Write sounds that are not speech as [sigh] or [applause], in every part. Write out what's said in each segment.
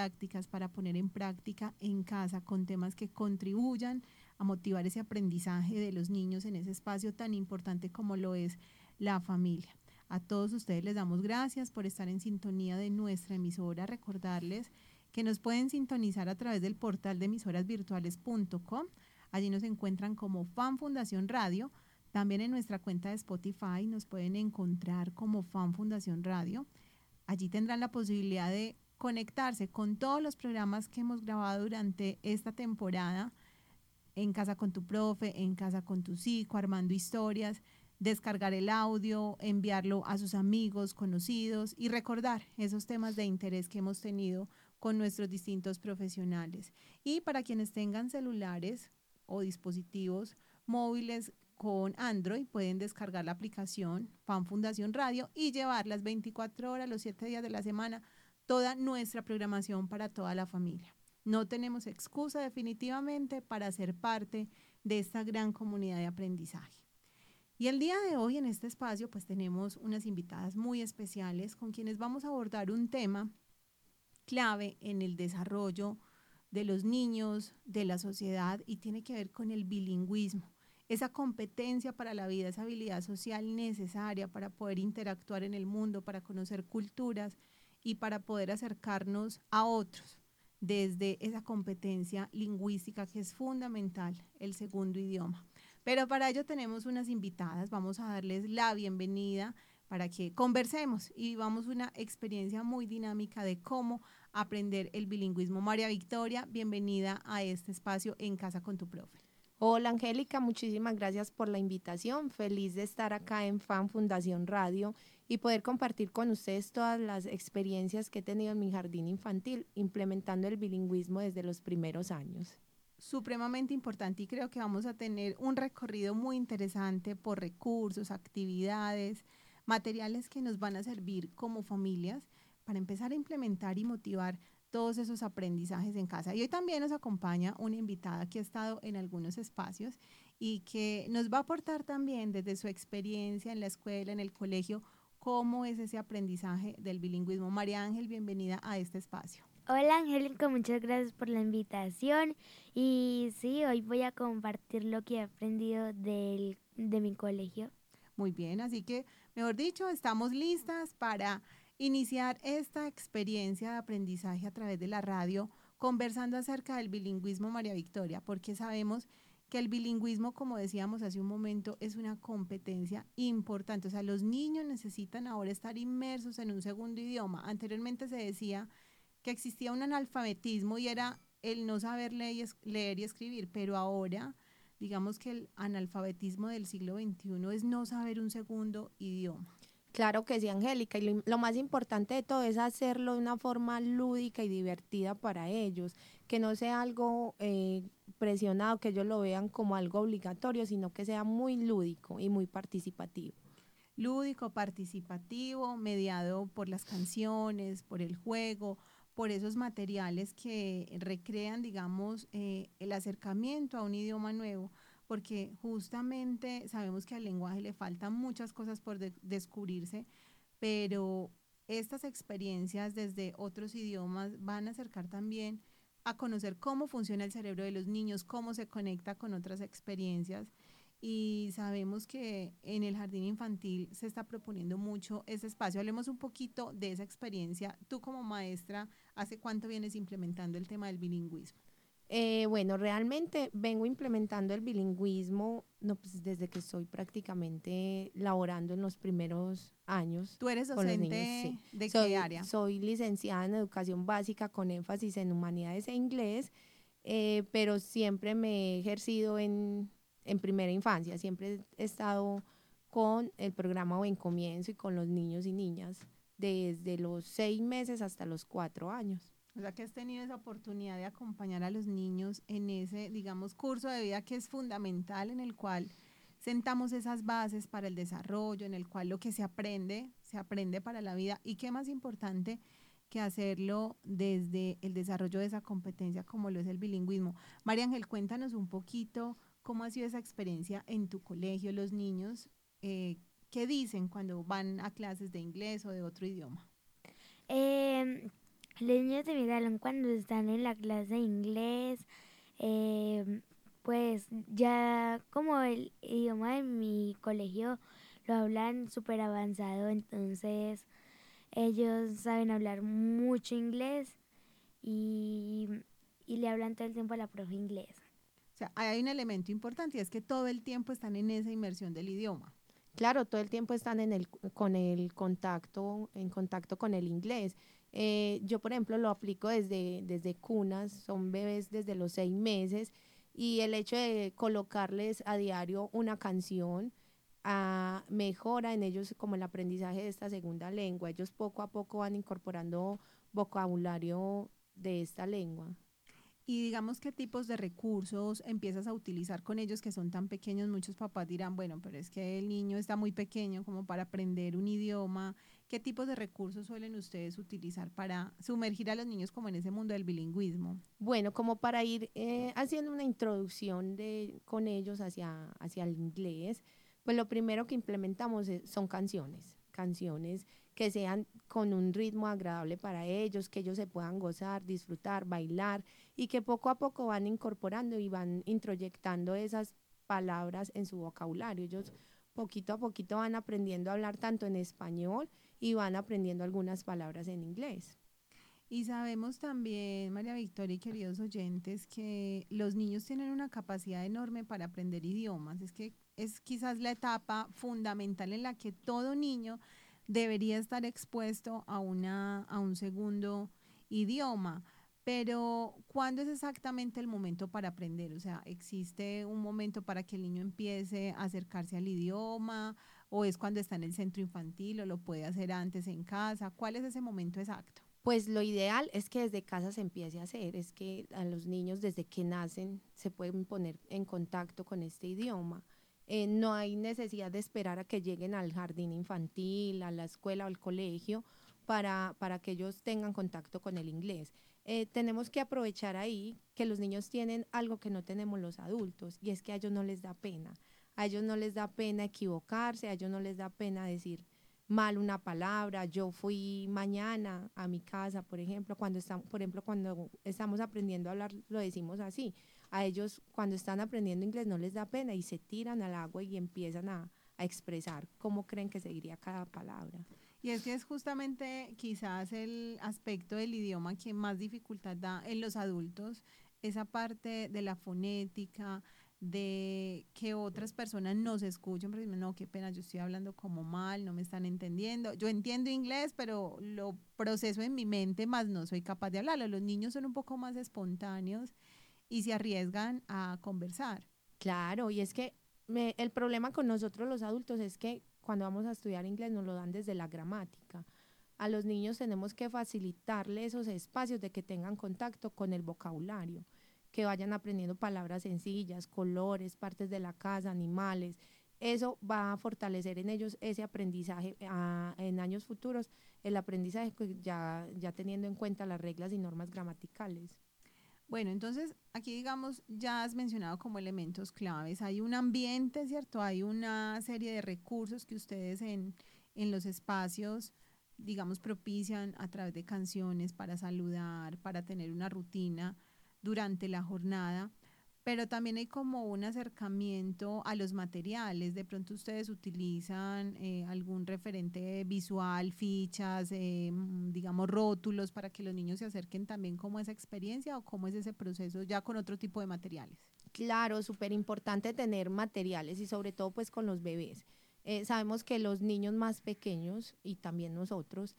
didácticas para poner en práctica en casa con temas que contribuyan a motivar ese aprendizaje de los niños en ese espacio tan importante como lo es la familia. A todos ustedes les damos gracias por estar en sintonía de nuestra emisora. Recordarles que nos pueden sintonizar a través del portal de emisorasvirtuales.com. Allí nos encuentran como Fan Fundación Radio. También en nuestra cuenta de Spotify nos pueden encontrar como Fan Fundación Radio. Allí tendrán la posibilidad de conectarse con todos los programas que hemos grabado durante esta temporada en casa con tu profe, en casa con tu psico, armando historias descargar el audio, enviarlo a sus amigos, conocidos y recordar esos temas de interés que hemos tenido con nuestros distintos profesionales. Y para quienes tengan celulares o dispositivos móviles con Android, pueden descargar la aplicación Fan Fundación Radio y llevar las 24 horas, los 7 días de la semana, toda nuestra programación para toda la familia. No tenemos excusa definitivamente para ser parte de esta gran comunidad de aprendizaje. Y el día de hoy en este espacio pues tenemos unas invitadas muy especiales con quienes vamos a abordar un tema clave en el desarrollo de los niños, de la sociedad y tiene que ver con el bilingüismo, esa competencia para la vida, esa habilidad social necesaria para poder interactuar en el mundo, para conocer culturas y para poder acercarnos a otros desde esa competencia lingüística que es fundamental, el segundo idioma. Pero para ello tenemos unas invitadas, vamos a darles la bienvenida para que conversemos y vivamos una experiencia muy dinámica de cómo aprender el bilingüismo. María Victoria, bienvenida a este espacio en Casa con tu Profe. Hola Angélica, muchísimas gracias por la invitación. Feliz de estar acá en Fan Fundación Radio y poder compartir con ustedes todas las experiencias que he tenido en mi jardín infantil implementando el bilingüismo desde los primeros años supremamente importante y creo que vamos a tener un recorrido muy interesante por recursos, actividades, materiales que nos van a servir como familias para empezar a implementar y motivar todos esos aprendizajes en casa. Y hoy también nos acompaña una invitada que ha estado en algunos espacios y que nos va a aportar también desde su experiencia en la escuela, en el colegio, cómo es ese aprendizaje del bilingüismo. María Ángel, bienvenida a este espacio. Hola Angélica, muchas gracias por la invitación y sí, hoy voy a compartir lo que he aprendido del, de mi colegio. Muy bien, así que, mejor dicho, estamos listas para iniciar esta experiencia de aprendizaje a través de la radio, conversando acerca del bilingüismo María Victoria, porque sabemos que el bilingüismo, como decíamos hace un momento, es una competencia importante. O sea, los niños necesitan ahora estar inmersos en un segundo idioma. Anteriormente se decía que existía un analfabetismo y era el no saber leer y escribir, pero ahora digamos que el analfabetismo del siglo XXI es no saber un segundo idioma. Claro que sí, Angélica, y lo, más importante de todo es hacerlo de una forma lúdica y divertida para ellos, que no sea algo eh, presionado, que ellos lo vean como algo obligatorio, sino que sea muy lúdico y muy participativo. Lúdico, participativo, mediado por las canciones, por el juego, por esos materiales que recrean, digamos, eh, el acercamiento a un idioma nuevo, porque justamente sabemos que al lenguaje le faltan muchas cosas por descubrirse, pero estas experiencias desde otros idiomas van a acercar también a conocer cómo funciona el cerebro de los niños, cómo se conecta con otras experiencias y sabemos que en el jardín infantil se está proponiendo mucho ese espacio. Hablemos un poquito de esa experiencia. Tú como maestra, ¿hace cuánto vienes implementando el tema del bilingüismo? Eh, bueno, realmente vengo implementando el bilingüismo no, pues desde que estoy prácticamente laborando en los primeros años. ¿Tú eres docente de qué área? Soy licenciada en educación básica con énfasis en humanidades e inglés, eh, pero siempre me he ejercido en en primera infancia. Siempre he estado con el programa Buen Comienzo y con los niños y niñas desde los seis meses hasta los cuatro años. O sea que has tenido esa oportunidad de acompañar a los niños en ese, digamos, curso de vida que es fundamental, en el cual sentamos esas bases para el desarrollo, en el cual lo que se aprende, se aprende para la vida. Y qué más importante que hacerlo desde el desarrollo de esa competencia como lo es el bilingüismo. María Ángel, cuéntanos un poquito ¿Cómo ha sido esa experiencia en tu colegio, los niños? Eh, ¿Qué dicen cuando van a clases de inglés o de otro idioma? Em, Los niños se miraron cuando están en la clase de inglés. Eh, pues ya como el idioma de mi colegio lo hablan súper avanzado, entonces ellos saben hablar mucho inglés y, y le hablan todo el tiempo a la profe inglés. O sea, hay un elemento importante y es que todo el tiempo están en esa inmersión del idioma. Claro, todo el tiempo están en el, con el contacto, en contacto con el inglés. Eh, yo, por ejemplo, lo aplico desde, desde cunas, son bebés desde los seis meses y el hecho de colocarles a diario una canción ah, mejora en ellos como el aprendizaje de esta segunda lengua. Ellos poco a poco van incorporando vocabulario de esta lengua. Y digamos qué tipos de recursos empiezas a utilizar con ellos que son tan pequeños. Muchos papás dirán, bueno, pero es que el niño está muy pequeño como para aprender un idioma. ¿Qué tipos de recursos suelen ustedes utilizar para sumergir a los niños como en ese mundo del bilingüismo? Bueno, como para ir eh, haciendo una introducción de, con ellos hacia, hacia el inglés, pues lo primero que implementamos son canciones, canciones que sean con un ritmo agradable para ellos, que ellos se puedan gozar, disfrutar, bailar y que poco a poco van incorporando y van introyectando esas palabras en su vocabulario. Ellos poquito a poquito van aprendiendo a hablar tanto en español y van aprendiendo algunas palabras en inglés. Y sabemos también, María Victoria y queridos oyentes, que los niños tienen una capacidad enorme para aprender idiomas. Es que es quizás la etapa fundamental en la que todo niño debería estar expuesto a, una, a un segundo idioma. Pero, ¿cuándo es exactamente el momento para aprender? O sea, ¿existe un momento para que el niño empiece a acercarse al idioma? ¿O es cuando está en el centro infantil o lo puede hacer antes en casa? ¿Cuál es ese momento exacto? Pues lo ideal es que desde casa se empiece a hacer, es que a los niños desde que nacen se pueden poner en contacto con este idioma. Eh, no hay necesidad de esperar a que lleguen al jardín infantil, a la escuela o al colegio para, para que ellos tengan contacto con el inglés. Eh, tenemos que aprovechar ahí que los niños tienen algo que no tenemos los adultos y es que a ellos no les da pena. A ellos no les da pena equivocarse, a ellos no les da pena decir mal una palabra. Yo fui mañana a mi casa, por ejemplo, cuando estamos, por ejemplo, cuando estamos aprendiendo a hablar, lo decimos así a ellos cuando están aprendiendo inglés no les da pena y se tiran al agua y empiezan a, expresar cómo creen que seguiría cada palabra. Y es que es justamente quizás el aspecto del idioma que más dificultad da en los adultos, esa parte de la fonética, de que otras personas nos escuchen, pero no, qué pena, yo estoy hablando como mal, no me están entendiendo. Yo entiendo inglés, pero lo proceso en mi mente, más no soy capaz de hablarlo. Los niños son un poco más espontáneos y se arriesgan a conversar. Claro, y es que el problema con nosotros los adultos es que cuando vamos a estudiar inglés nos lo dan desde la gramática. A los niños tenemos que facilitarle esos espacios de que tengan contacto con el vocabulario, que vayan aprendiendo palabras sencillas, colores, partes de la casa, animales. Eso va a fortalecer en ellos ese aprendizaje ah, en años futuros, el aprendizaje pues, ya, ya teniendo en cuenta las reglas y normas gramaticales. Bueno, entonces aquí digamos, ya has mencionado como elementos claves. Hay un ambiente, ¿cierto? Hay una serie de recursos que ustedes en, en los espacios, digamos, propician a través de canciones para saludar, para tener una rutina durante la jornada pero también hay como un acercamiento a los materiales. De pronto ustedes utilizan eh, algún referente visual, fichas, eh, digamos rótulos para que los niños se acerquen también como esa experiencia o cómo es ese proceso ya con otro tipo de materiales. Claro, súper importante tener materiales y sobre todo pues con los bebés. Eh, sabemos que los niños más pequeños y también nosotros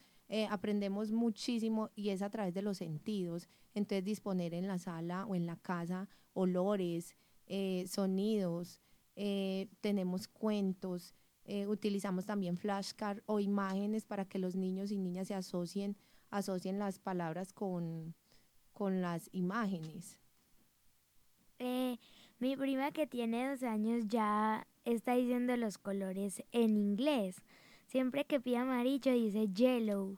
aprendemos muchísimo y es a través de los sentidos. Entonces disponer en la sala o en la casa olores, eh, sonidos, eh, tenemos cuentos, eh, utilizamos también flashcards o imágenes para que los niños y niñas se asocien, asocien las palabras con, con las imágenes. mi prima que tiene 12 años ya está diciendo los colores en inglés. Siempre que pide amarillo dice yellow.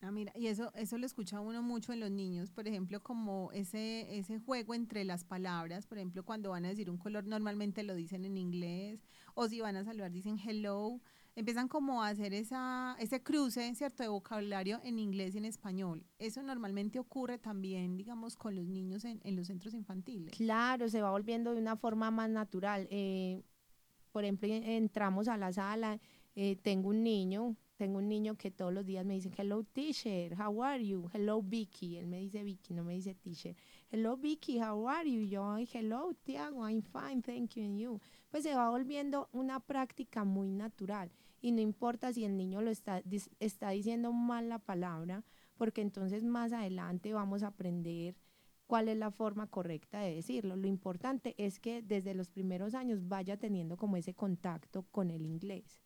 Ah, mira, y eso, eso lo escucha uno mucho en los niños, por ejemplo, como ese, ese juego entre las palabras, por ejemplo, cuando van a decir un color normalmente lo dicen en inglés, o si van a saludar dicen hello. empiezan como a hacer esa, ese cruce, ¿cierto?, de vocabulario en inglés y en español. Eso normalmente ocurre también, digamos, con los niños en, en los centros infantiles. Claro, se va volviendo de una forma más natural. Eh, por ejemplo, entramos a la sala, eh, tengo un niño, tengo un niño que todos los días me dice, hello teacher, how are you? Hello Vicky, él me dice Vicky, no me dice teacher. Hello Vicky, how are you? Yo, hello Tiago, I'm fine, thank you, and you. Pues se va volviendo una práctica muy natural y no importa si el niño lo está, está diciendo mal la palabra, porque entonces más adelante vamos a aprender cuál es la forma correcta de decirlo. Lo importante es que desde los primeros años vaya teniendo como ese contacto con el inglés.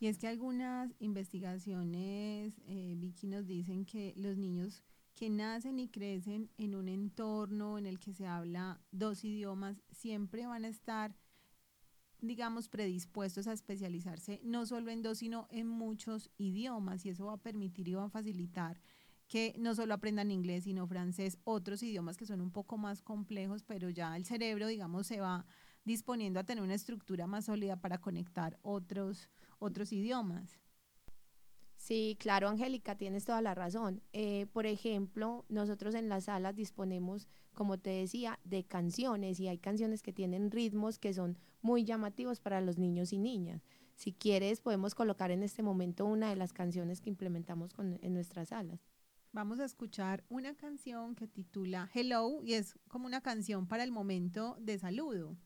Y es que algunas investigaciones, eh, Vicky, nos dicen que los niños que nacen y crecen en un entorno en el que se habla dos idiomas siempre van a estar digamos, predispuestos a especializarse no solo en dos, sino en muchos idiomas. Y eso va a permitir y va a facilitar que no solo aprendan inglés, sino francés, otros idiomas que son un poco más complejos, pero ya el cerebro, digamos, se va disponiendo a tener una estructura más sólida para conectar otros, otros idiomas. Sí, claro, Angélica, tienes toda la razón. Eh, por ejemplo, nosotros en las salas disponemos, como te decía, de canciones y hay canciones que tienen ritmos que son muy llamativos para los niños y niñas. Si quieres, podemos colocar en este momento una de las canciones que implementamos en nuestras salas. Vamos a escuchar una canción que titula Hello y es como una canción para el momento de saludo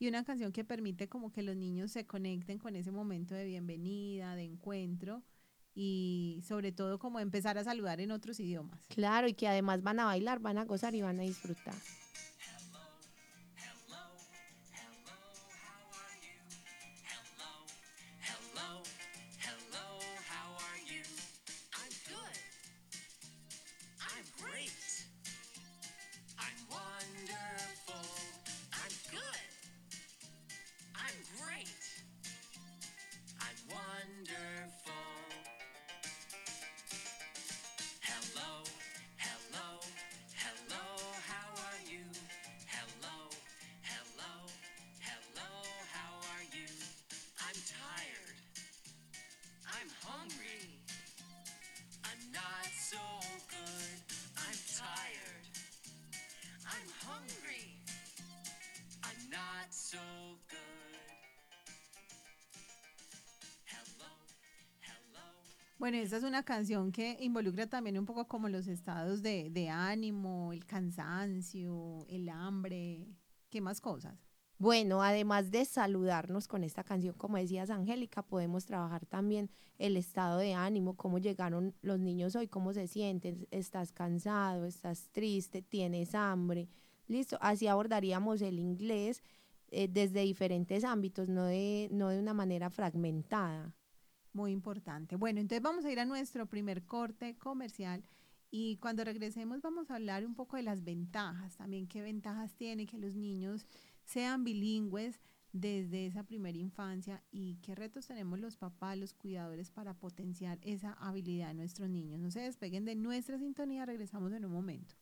y una canción que permite como que los niños se conecten con ese momento de bienvenida, de encuentro y sobre todo como empezar a saludar en otros idiomas. Claro, y que además van a bailar, van a gozar y van a disfrutar. Bueno, esta es una canción que involucra también un poco como los estados de, ánimo, el cansancio, el hambre, ¿qué más cosas? Bueno, además de saludarnos con esta canción, como decías Angélica, podemos trabajar también el estado de ánimo, cómo llegaron los niños hoy, cómo se sienten, estás cansado, estás triste, tienes hambre, listo, así abordaríamos el inglés eh, desde diferentes ámbitos, no de, no de una manera fragmentada. Muy importante. Bueno, entonces vamos a ir a nuestro primer corte comercial y cuando regresemos vamos a hablar un poco de las ventajas, también qué ventajas tiene que los niños sean bilingües desde esa primera infancia y qué retos tenemos los papás, los cuidadores para potenciar esa habilidad de nuestros niños. No se despeguen de nuestra sintonía, regresamos en un momento.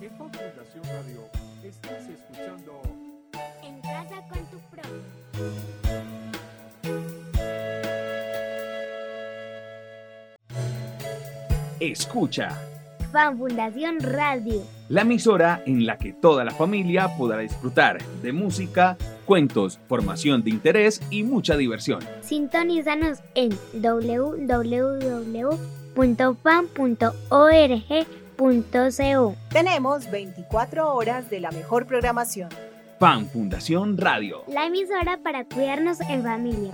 En Fundación Radio estás escuchando En casa con tu pro. Escucha. Fan Fundación Radio. La emisora en la que toda la familia podrá disfrutar de música, cuentos, formación de interés y mucha diversión. Sintonízanos en www.fan.org.co. Tenemos 24 horas de la mejor programación. Fan Fundación Radio. La emisora para cuidarnos en familia.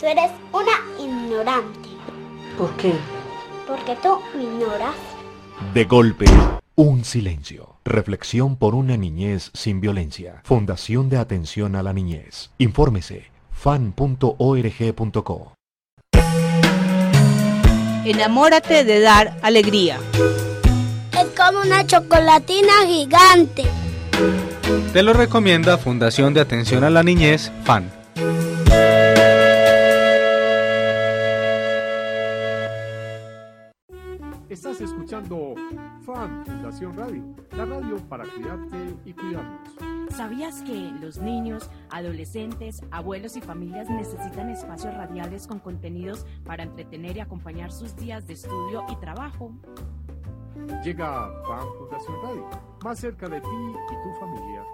Tú eres una ignorante. ¿Por qué? Porque tú ignoras. De golpe, un silencio. Reflexión por una niñez sin violencia. Fundación de Atención a la Niñez. Infórmese Es como una chocolatina gigante. Te lo recomienda Fundación de Atención a la Niñez, FAN. Estás escuchando FAN Fundación Radio, la radio para cuidarte y cuidarnos. ¿Sabías que los niños, adolescentes, abuelos y familias necesitan espacios radiales con contenidos para entretener y acompañar sus días de estudio y trabajo? Llega FAN Fundación Radio, más cerca de ti y tu familia.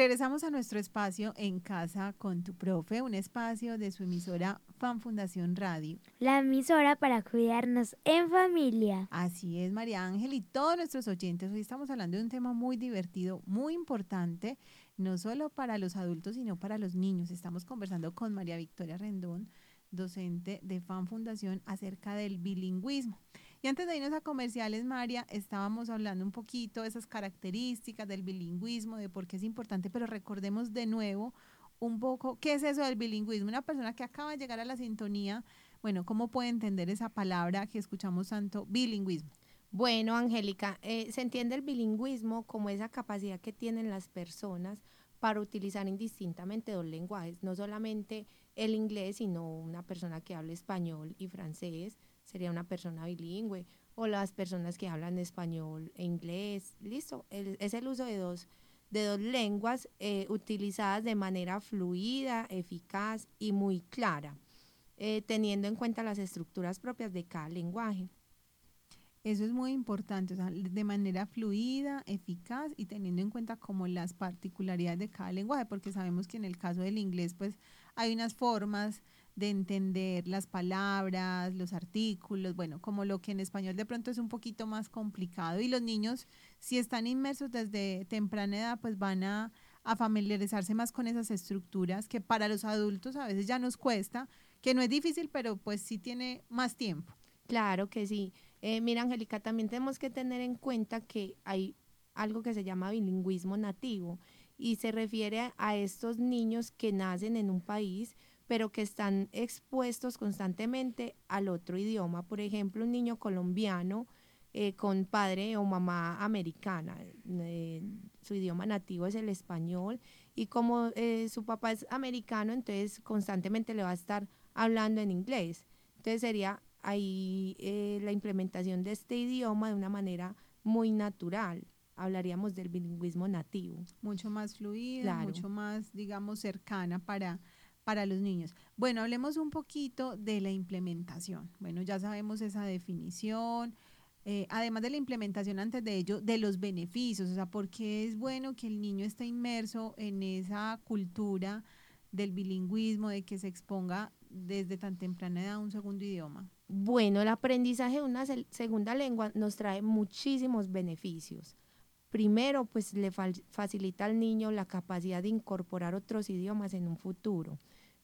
Regresamos a nuestro espacio en casa con tu profe, un espacio de su emisora Fan Fundación Radio. La emisora para cuidarnos en familia. Así es, María Ángel y todos nuestros oyentes. Hoy estamos hablando de un tema muy divertido, muy importante, no solo para los adultos, sino para los niños. Estamos conversando con María Victoria Rendón, docente de Fan Fundación, acerca del bilingüismo. Y antes de irnos a comerciales, María, estábamos hablando un poquito de esas características del bilingüismo, de por qué es importante, pero recordemos de nuevo un poco qué es eso del bilingüismo. Una persona que acaba de llegar a la sintonía, bueno, ¿cómo puede entender esa palabra que escuchamos tanto, bilingüismo? Bueno, Angélica, eh, se entiende el bilingüismo como esa capacidad que tienen las personas para utilizar indistintamente dos lenguajes, no solamente el inglés, sino una persona que hable español y francés, sería una persona bilingüe, o las personas que hablan español e inglés, listo, es el uso de dos, de dos lenguas eh, utilizadas de manera fluida, eficaz y muy clara, eh, teniendo en cuenta las estructuras propias de cada lenguaje. Eso es muy importante, o sea, de manera fluida, eficaz y teniendo en cuenta como las particularidades de cada lenguaje, porque sabemos que en el caso del inglés, pues hay unas formas de entender las palabras, los artículos, bueno, como lo que en español de pronto es un poquito más complicado y los niños, si están inmersos desde temprana edad, pues van a, a familiarizarse más con esas estructuras que para los adultos a veces ya nos cuesta, que no es difícil, pero pues sí tiene más tiempo. Claro que sí. Eh, mira, Angélica, también tenemos que tener en cuenta que hay algo que se llama bilingüismo nativo y se refiere a estos niños que nacen en un país pero que están expuestos constantemente al otro idioma. Por ejemplo, un niño colombiano eh, con padre o mamá americana, eh, su idioma nativo es el español y como su papá es americano, entonces constantemente le va a estar hablando en inglés. Entonces sería ahí eh, la implementación de este idioma de una manera muy natural. Hablaríamos del bilingüismo nativo. Mucho más fluida, mucho más, digamos, cercana para, para los niños. Bueno, hablemos un poquito de la implementación. Bueno, ya sabemos esa definición. Eh, además de la implementación antes de ello, de los beneficios, o sea, ¿por qué es bueno que el niño esté inmerso en esa cultura del bilingüismo, de que se exponga desde tan temprana edad a un segundo idioma? Bueno, el aprendizaje de una segunda lengua nos trae muchísimos beneficios. Primero, pues le facilita al niño la capacidad de incorporar otros idiomas en un futuro.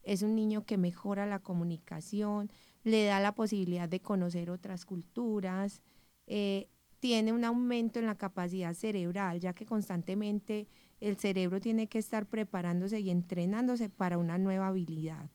Es un niño que mejora la comunicación, le da la posibilidad de conocer otras culturas, eh, tiene un aumento en la capacidad cerebral, ya que constantemente el cerebro tiene que estar preparándose y entrenándose para una nueva habilidad.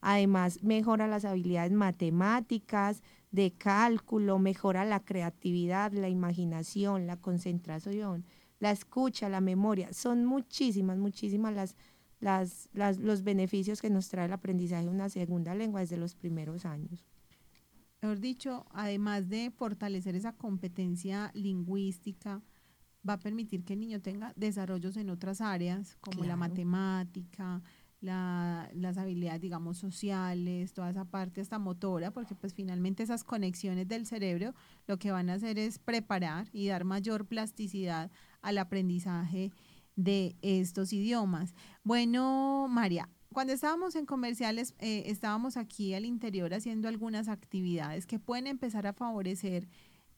Además, mejora las habilidades matemáticas, de cálculo, mejora la creatividad, la imaginación, la concentración, la escucha, la memoria. Son muchísimas, muchísimas las, las, las, los beneficios que nos trae el aprendizaje de una segunda lengua desde los primeros años. Mejor dicho, además de fortalecer esa competencia lingüística, va a permitir que el niño tenga desarrollos en otras áreas, como la matemática, la- las habilidades, digamos, sociales, toda esa parte hasta motora, porque pues finalmente esas conexiones del cerebro lo que van a hacer es preparar y dar mayor plasticidad al aprendizaje de estos idiomas. Bueno, María, cuando estábamos en comerciales, eh, estábamos aquí al interior haciendo algunas actividades que pueden empezar a favorecer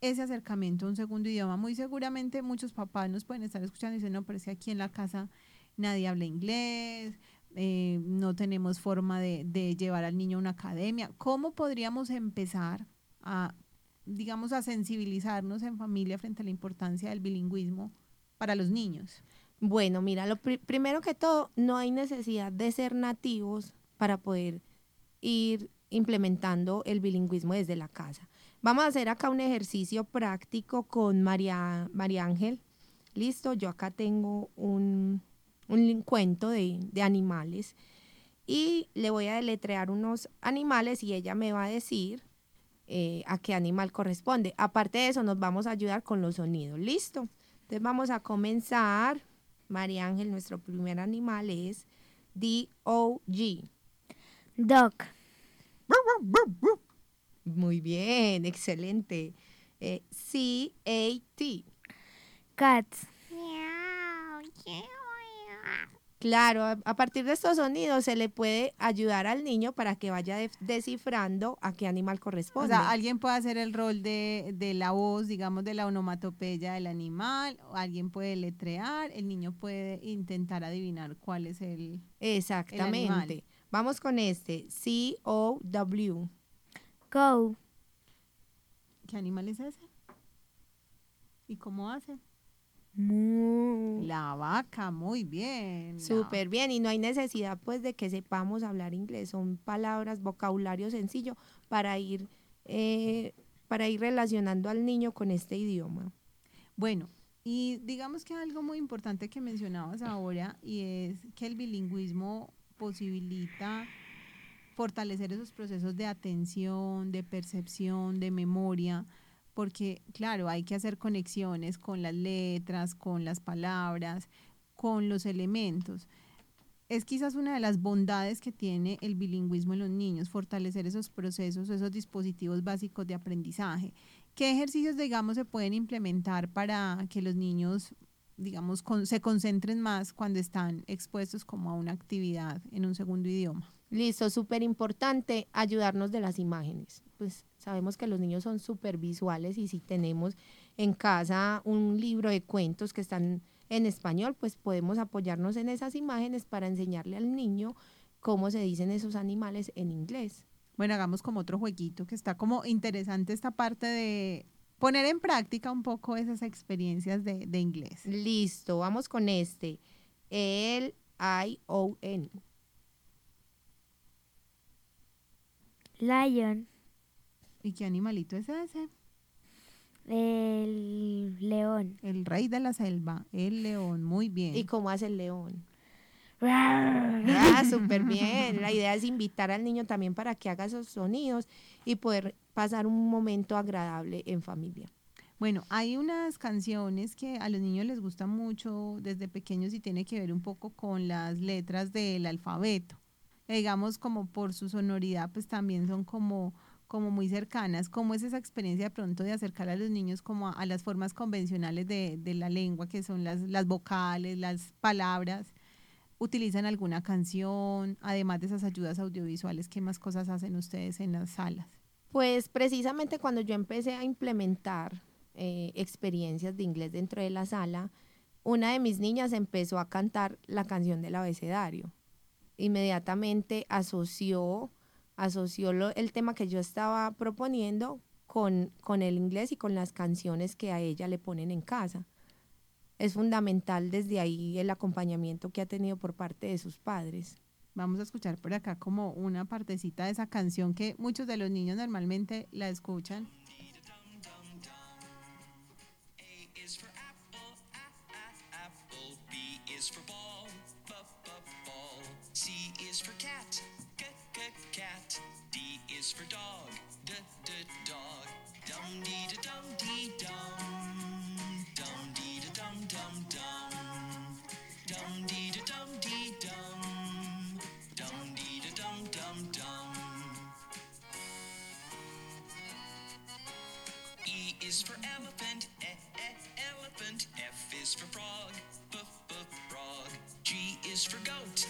ese acercamiento a un segundo idioma. Muy seguramente muchos papás nos pueden estar escuchando y dicen, no, pero es que aquí en la casa nadie habla inglés, eh, no tenemos forma de, de llevar al niño a una academia. ¿Cómo podríamos empezar a, digamos, a sensibilizarnos en familia frente a la importancia del bilingüismo para los niños? Bueno, mira, lo pri- primero que todo, no hay necesidad de ser nativos para poder ir implementando el bilingüismo desde la casa. Vamos a hacer acá un ejercicio práctico con María, María Ángel. Listo, yo acá tengo un, un cuento de, de animales y le voy a deletrear unos animales y ella me va a decir eh, a qué animal corresponde. Aparte de eso, nos vamos a ayudar con los sonidos. ¿Listo? Entonces vamos a comenzar. María Ángel, nuestro primer animal es D-O-G. Dog. Muy bien, excelente. Eh, C-A-T. Cat. Claro, a, a partir de estos sonidos se le puede ayudar al niño para que vaya de- descifrando a qué animal O corresponde. sea, alguien puede hacer el rol de, de la voz, digamos, de la onomatopeya del animal, o alguien puede letrear, el niño puede intentar adivinar cuál es el... Exactamente. Vamos con este. C-O-W. Go. ¿Qué animal es ese? ¿Y cómo hace? La vaca, muy bien. Súper bien, y no hay necesidad pues de que sepamos hablar inglés, son palabras, vocabulario sencillo para ir, eh, para ir relacionando al niño con este idioma. Bueno, y digamos que algo muy importante que mencionabas ahora y es que el bilingüismo posibilita fortalecer esos procesos de atención, de percepción, de memoria, porque claro, hay que hacer conexiones con las letras, con las palabras, con los elementos. Es quizás una de las bondades que tiene el bilingüismo en los niños, fortalecer esos procesos, esos dispositivos básicos de aprendizaje. ¿Qué ejercicios, digamos, se pueden implementar para que los niños, digamos, se concentren más cuando están expuestos como a una actividad en un segundo idioma? Listo, súper importante ayudarnos de las imágenes. Pues sabemos que los niños son súper visuales y si tenemos en casa un libro de cuentos que están en español, pues podemos apoyarnos en esas imágenes para enseñarle al niño cómo se dicen esos animales en inglés. Bueno, hagamos como otro jueguito que está como interesante esta parte de poner en práctica un poco esas experiencias de, de inglés. Listo, vamos con este. El I-O-N. Lion. ¿Y qué animalito es ese? El león. El rey de la selva, el león, muy bien. ¿Y cómo hace el león? Ah, súper bien. La idea es invitar al niño también para que haga esos sonidos y poder pasar un momento agradable en familia. Bueno, hay unas canciones que a los niños les gusta mucho desde pequeños y tiene que ver un poco con las letras del alfabeto. Digamos, como por su sonoridad, pues también son como, como muy cercanas. ¿Cómo es esa experiencia de pronto de acercar a los niños como a, las formas convencionales de, la lengua, que son las, las vocales, las palabras? ¿Utilizan alguna canción? Además de esas ayudas audiovisuales, ¿qué más cosas hacen ustedes en las salas? Pues precisamente cuando yo empecé a implementar eh, experiencias de inglés dentro de la sala, una de mis niñas empezó a cantar la canción del abecedario. Inmediatamente asoció, asoció lo- el tema que yo estaba proponiendo con, con el inglés y con las canciones que a ella le ponen en casa. Es fundamental desde ahí el acompañamiento que ha tenido por parte de sus padres. Vamos a escuchar por acá como una partecita de esa canción que muchos de los niños normalmente la escuchan. Is for goat,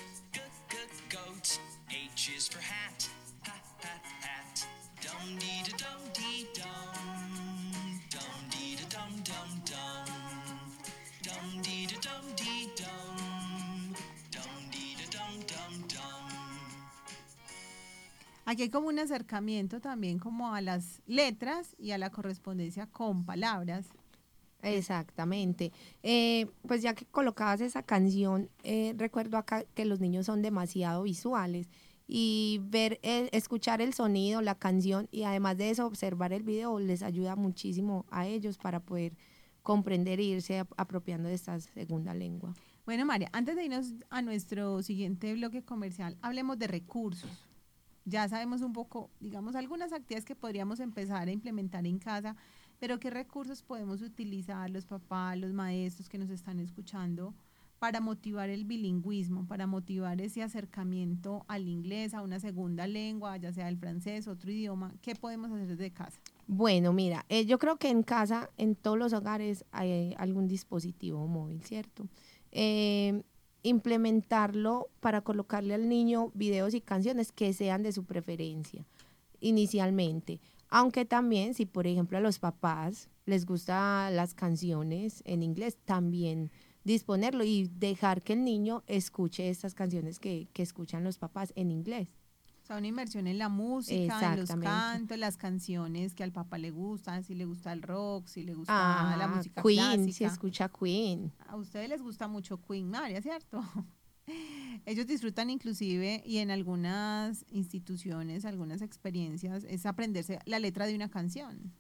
goat. H is for hat, ha ha hat. Dum dee da dum dee dum. Dum dee da dum dum dum. Dum dee da dum dee dum. Dum dum dum dum. Aquí hay como un acercamiento también como a las letras y a la correspondencia con palabras. Exactamente. Eh, pues ya que colocabas esa canción, eh, recuerdo acá que los niños son demasiado visuales y ver, el- escuchar el sonido, la canción y además de eso observar el video les ayuda muchísimo a ellos para poder comprender e irse ap- apropiando de esta segunda lengua. Bueno, María, antes de irnos a nuestro siguiente bloque comercial, hablemos de recursos. Ya sabemos un poco, digamos, algunas actividades que podríamos empezar a implementar en casa, pero qué recursos podemos utilizar los papás, los maestros que nos están escuchando para motivar el bilingüismo, para motivar ese acercamiento al inglés, a una segunda lengua, ya sea el francés, otro idioma. ¿Qué podemos hacer desde casa? Bueno, mira, eh, yo creo que en casa, en todos los hogares, hay algún dispositivo móvil, ¿cierto? Eh, implementarlo para colocarle al niño videos y canciones que sean de su preferencia inicialmente. Aunque también, si por ejemplo a los papás les gustan las canciones en inglés, también disponerlo y dejar que el niño escuche estas canciones que, que escuchan los papás en inglés. O sea, una inversión en la música, en los cantos, las canciones que al papá le gustan, si le gusta el rock, si le gusta la Ah, música Queen, clásica. si escucha Queen. A ustedes les gusta mucho Queen, María, ¿cierto? [laughs] Ellos disfrutan inclusive y en algunas instituciones, algunas experiencias, es aprenderse la letra de una canción.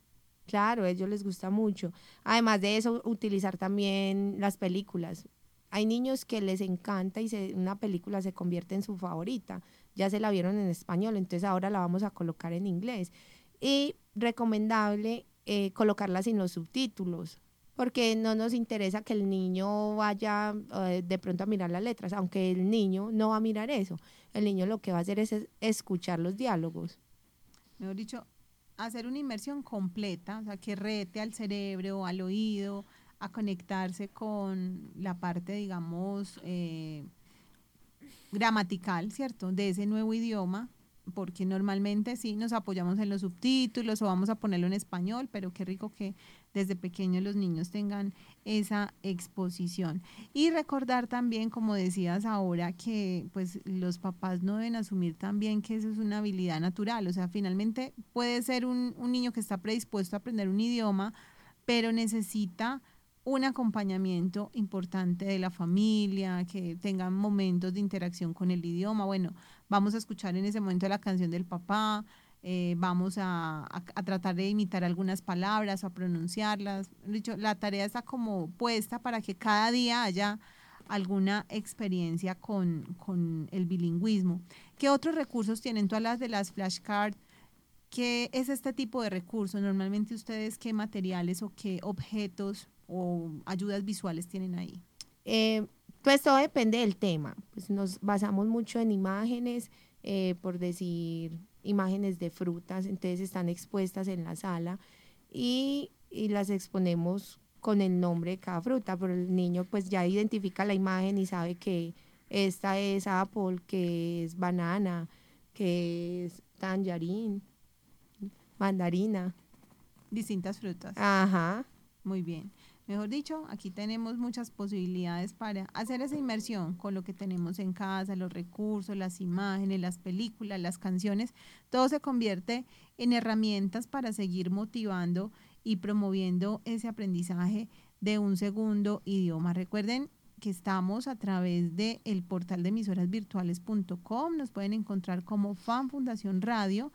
Claro, a ellos les gusta mucho. Además de eso, utilizar también las películas. Hay niños que les encanta y se- una película se convierte en su favorita. Ya se la vieron en español, entonces ahora la vamos a colocar en inglés. Y recomendable eh, colocarla sin los subtítulos, porque no nos interesa que el niño vaya eh, de pronto a mirar las letras, aunque el niño no va a mirar eso. El niño lo que va a hacer es es escuchar los diálogos. Mejor dicho, hacer una inmersión completa, o sea, que rete al cerebro, al oído, a conectarse con la parte, digamos, eh, gramatical, ¿cierto? De ese nuevo idioma, porque normalmente sí nos apoyamos en los subtítulos o vamos a ponerlo en español, pero qué rico que desde pequeños los niños tengan esa exposición. Y recordar también, como decías ahora, que pues los papás no deben asumir también que eso es una habilidad natural, o sea, finalmente puede ser un, un niño que está predispuesto a aprender un idioma, pero necesita un acompañamiento importante de la familia, que tengan momentos de interacción con el idioma. Bueno, vamos a escuchar en ese momento la canción del papá, eh, vamos a, a- tratar de imitar algunas palabras o a pronunciarlas. Dicho, la tarea está como puesta para que cada día haya alguna experiencia con, con el bilingüismo. ¿Qué otros recursos tienen? Tú hablas de las flashcards. ¿Qué es este tipo de recursos? Normalmente ustedes, ¿qué materiales o qué objetos o ayudas visuales tienen ahí? Eh, pues todo depende del tema. Pues nos basamos mucho en imágenes, eh, por decir imágenes de frutas, entonces están expuestas en la sala y, y las exponemos con el nombre de cada fruta, pero el niño pues ya identifica la imagen y sabe que esta es apple, que es banana, que es tangerine, mandarina. Distintas frutas. Ajá. Muy bien. Mejor dicho, aquí tenemos muchas posibilidades para hacer esa inmersión con lo que tenemos en casa, los recursos, las imágenes, las películas, las canciones. Todo se convierte en herramientas para seguir motivando y promoviendo ese aprendizaje de un segundo idioma. Recuerden que estamos a través del el portal de emisorasvirtuales.com. Nos pueden encontrar como Fan Fundación Radio.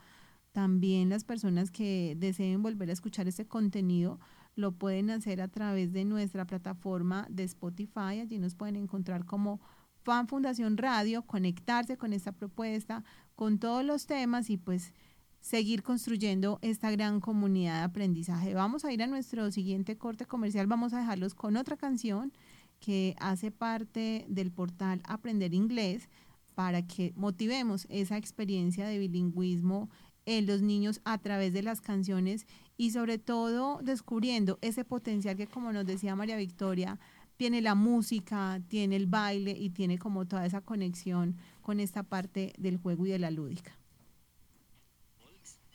También las personas que deseen volver a escuchar este contenido lo pueden hacer a través de nuestra plataforma de Spotify. Allí nos pueden encontrar como Fan Fundación Radio, conectarse con esta propuesta, con todos los temas y pues seguir construyendo esta gran comunidad de aprendizaje. Vamos a ir a nuestro siguiente corte comercial. Vamos a dejarlos con otra canción que hace parte del portal Aprender Inglés para que motivemos esa experiencia de bilingüismo en los niños a través de las canciones y sobre todo descubriendo ese potencial que como nos decía María Victoria, tiene la música, tiene el baile y tiene como toda esa conexión con esta parte del juego y de la lúdica.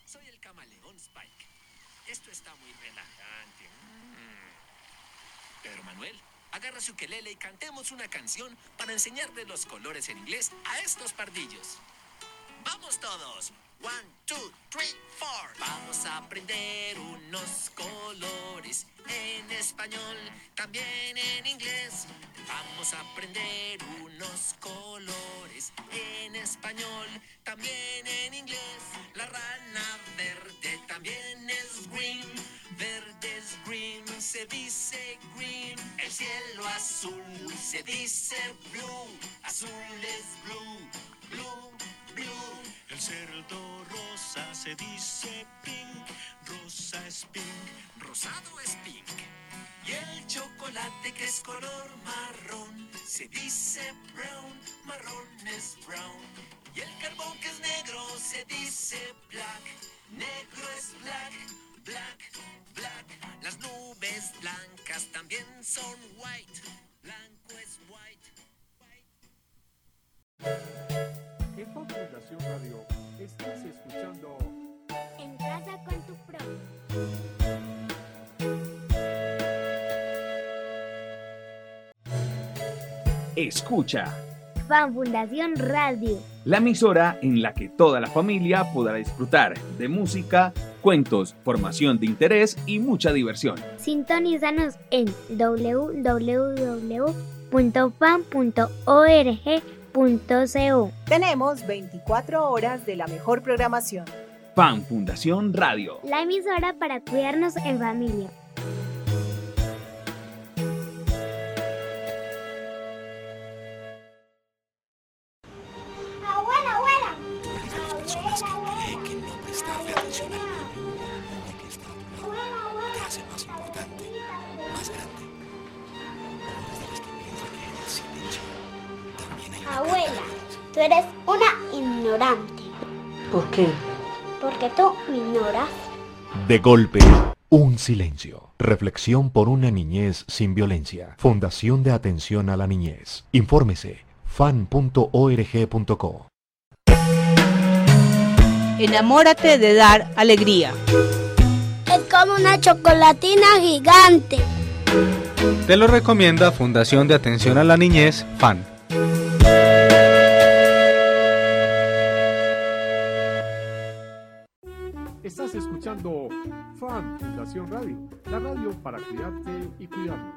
Soy el camaleón Spike. Esto está muy relajante. Mm. Pedro Manuel, agarra su quelele y cantemos una canción para enseñarle los colores en inglés a estos pardillos. ¡Vamos todos! One, two, three, four. Vamos a aprender unos colores en español, también en inglés. Vamos a aprender unos colores en español, también en inglés. La rana verde también es green, verde es green, se dice green. El cielo azul se dice blue, azul es blue, blue, El cerdo rosa se dice pink, rosa es pink, rosado es pink. Y el chocolate que es color marrón se dice brown, marrón es brown. Y el carbón que es negro se dice black, negro es black, black, black. Las nubes blancas también son white, blanco es white. En Fan Fundación Radio estás escuchando En casa con tu pro. Escucha, Fan Fundación Radio. la emisora en la que toda la familia podrá disfrutar de música, cuentos, formación de interés y mucha diversión. Sintonízanos en www.fan.org.co. Tenemos 24 horas de la mejor programación. Fan Fundación Radio. La emisora para cuidarnos en familia. De golpe, un silencio. Reflexión por una niñez sin violencia. Fundación de Atención a la Niñez. Infórmese fan.org.co. Enamórate de dar alegría. Es como una chocolatina gigante. Te lo recomienda Fundación de Atención a la Niñez, FAN. Escuchando Fan Fundación Radio, la radio para cuidarte y cuidarnos.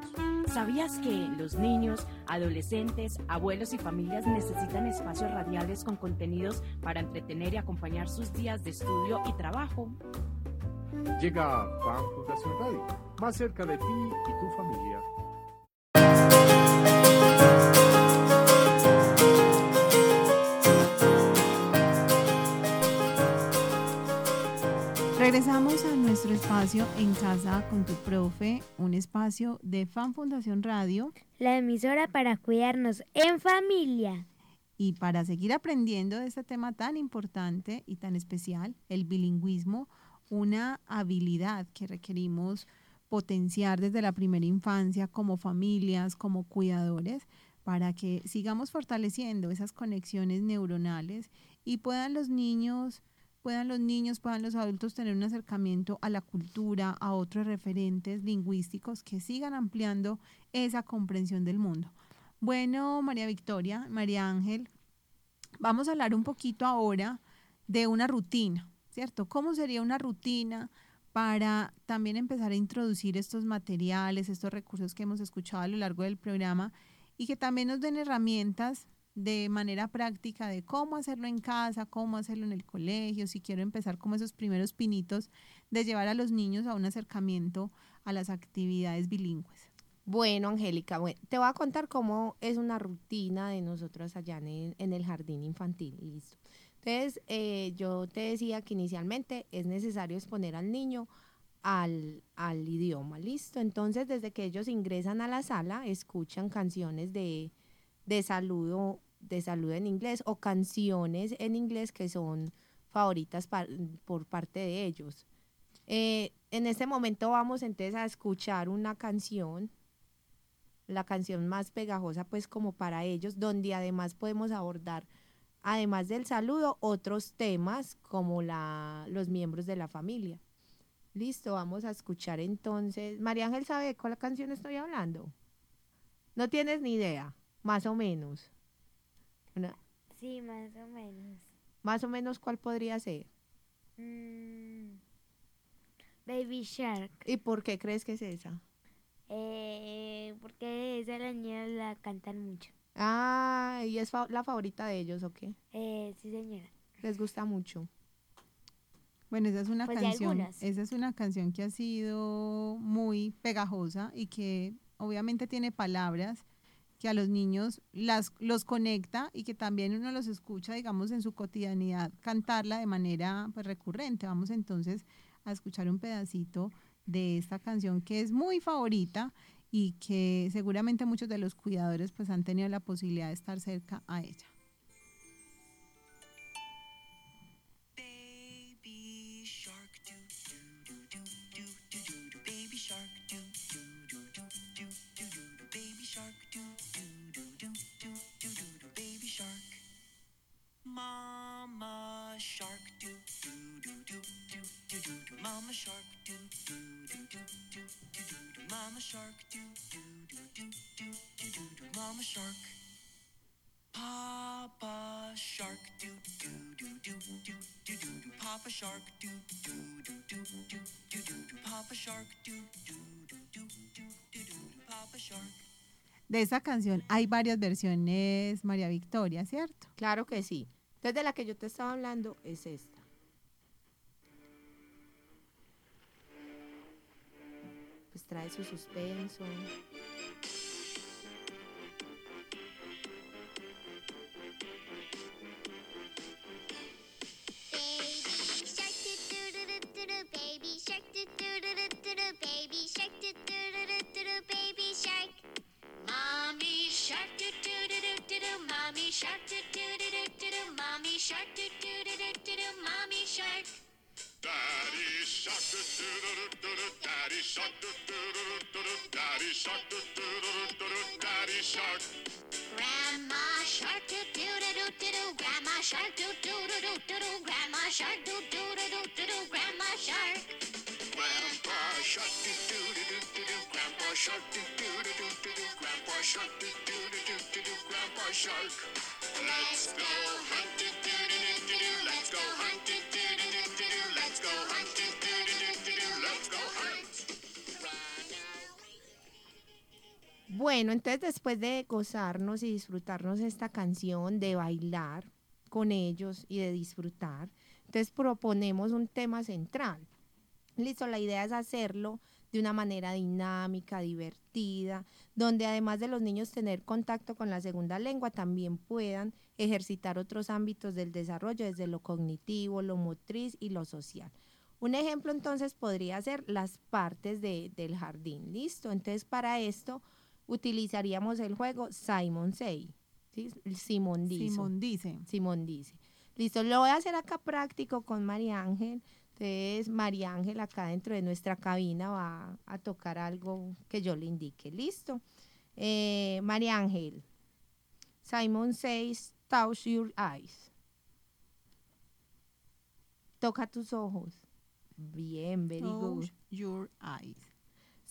¿Sabías que los niños, adolescentes, abuelos y familias necesitan espacios radiales con contenidos para entretener y acompañar sus días de estudio y trabajo? Llega Fan Fundación Radio, más cerca de ti y tu familia. Regresamos a nuestro espacio en casa con tu profe, un espacio de Fan Fundación Radio La emisora para cuidarnos en familia. y para seguir aprendiendo de este tema tan importante y tan especial, el bilingüismo, una habilidad que requerimos potenciar desde la primera infancia como familias, como cuidadores, para que sigamos fortaleciendo esas conexiones neuronales y puedan los niños puedan los niños, puedan los adultos tener un acercamiento a la cultura, a otros referentes lingüísticos que sigan ampliando esa comprensión del mundo. Bueno, María Victoria, María Ángel, vamos a hablar un poquito ahora de una rutina, ¿cierto? ¿Cómo sería una rutina para también empezar a introducir estos materiales, estos recursos que hemos escuchado a lo largo del programa y que también nos den herramientas de manera práctica de cómo hacerlo en casa, cómo hacerlo en el colegio, si quiero empezar como esos primeros pinitos de llevar a los niños a un acercamiento a las actividades bilingües. Bueno, Angélica, bueno, te voy a contar cómo es una rutina de nosotros allá en en el jardín infantil. Listo. Entonces, eh, yo te decía que inicialmente es necesario exponer al niño al, al idioma, ¿listo? Entonces, desde que ellos ingresan a la sala, escuchan canciones de, de saludo, de saludo en inglés o canciones en inglés que son favoritas por parte de ellos. Eh, en este momento vamos entonces a escuchar una canción, la canción más pegajosa pues como para ellos, donde además podemos abordar, además del saludo, otros temas como la, los miembros de la familia. Listo, vamos a escuchar entonces. María Ángel sabe de cuál canción estoy hablando. No tienes ni idea, más o menos. Una- Sí, más o menos. más o menos cuál podría ser. Mm, Baby Shark. ¿Y por qué crees que es esa? Eh, porque esa la niña la cantan mucho. Ah, ¿y es fa- la favorita de ellos o qué? Eh, sí, señora. Les gusta mucho. Bueno, esa es una Pues canción, esa es una canción que ha sido muy pegajosa y que obviamente tiene palabras que a los niños las los conecta y que también uno los escucha, digamos, en su cotidianidad cantarla de manera pues, recurrente. Vamos entonces a escuchar un pedacito de esta canción que es muy favorita y que seguramente muchos de los cuidadores pues han tenido la posibilidad de estar cerca a ella. Mama shark do do do do do do do do Mama shark do do do do do do do do Mama shark do do do do do do do do Mama shark Papa shark do do do do do do do do Papa shark do do do do do do do do Papa shark do do do do do do do do Papa shark De esa canción hay varias versiones, María Victoria, ¿cierto? Claro que sí. Entonces, de la que yo te estaba hablando es esta. Pues trae su suspenso. Entonces después de gozarnos y disfrutarnos esta canción, de bailar con ellos y de disfrutar, entonces proponemos un tema central. Listo, la idea es hacerlo de una manera dinámica, divertida, donde además de los niños tener contacto con la segunda lengua, también puedan ejercitar otros ámbitos del desarrollo, desde lo cognitivo, lo motriz y lo social. Un ejemplo entonces podría ser las partes de- del jardín, ¿listo? Entonces para esto utilizaríamos el juego Simon Say, ¿sí? Simón dice. Simón dice. Simón dice. Listo, lo voy a hacer acá práctico con María Ángel. Entonces, María Ángel acá dentro de nuestra cabina va a tocar algo que yo le indique. Listo. Eh, María Ángel. Simon says, touch your eyes. Toca tus ojos. Bien, very good. Touch your eyes.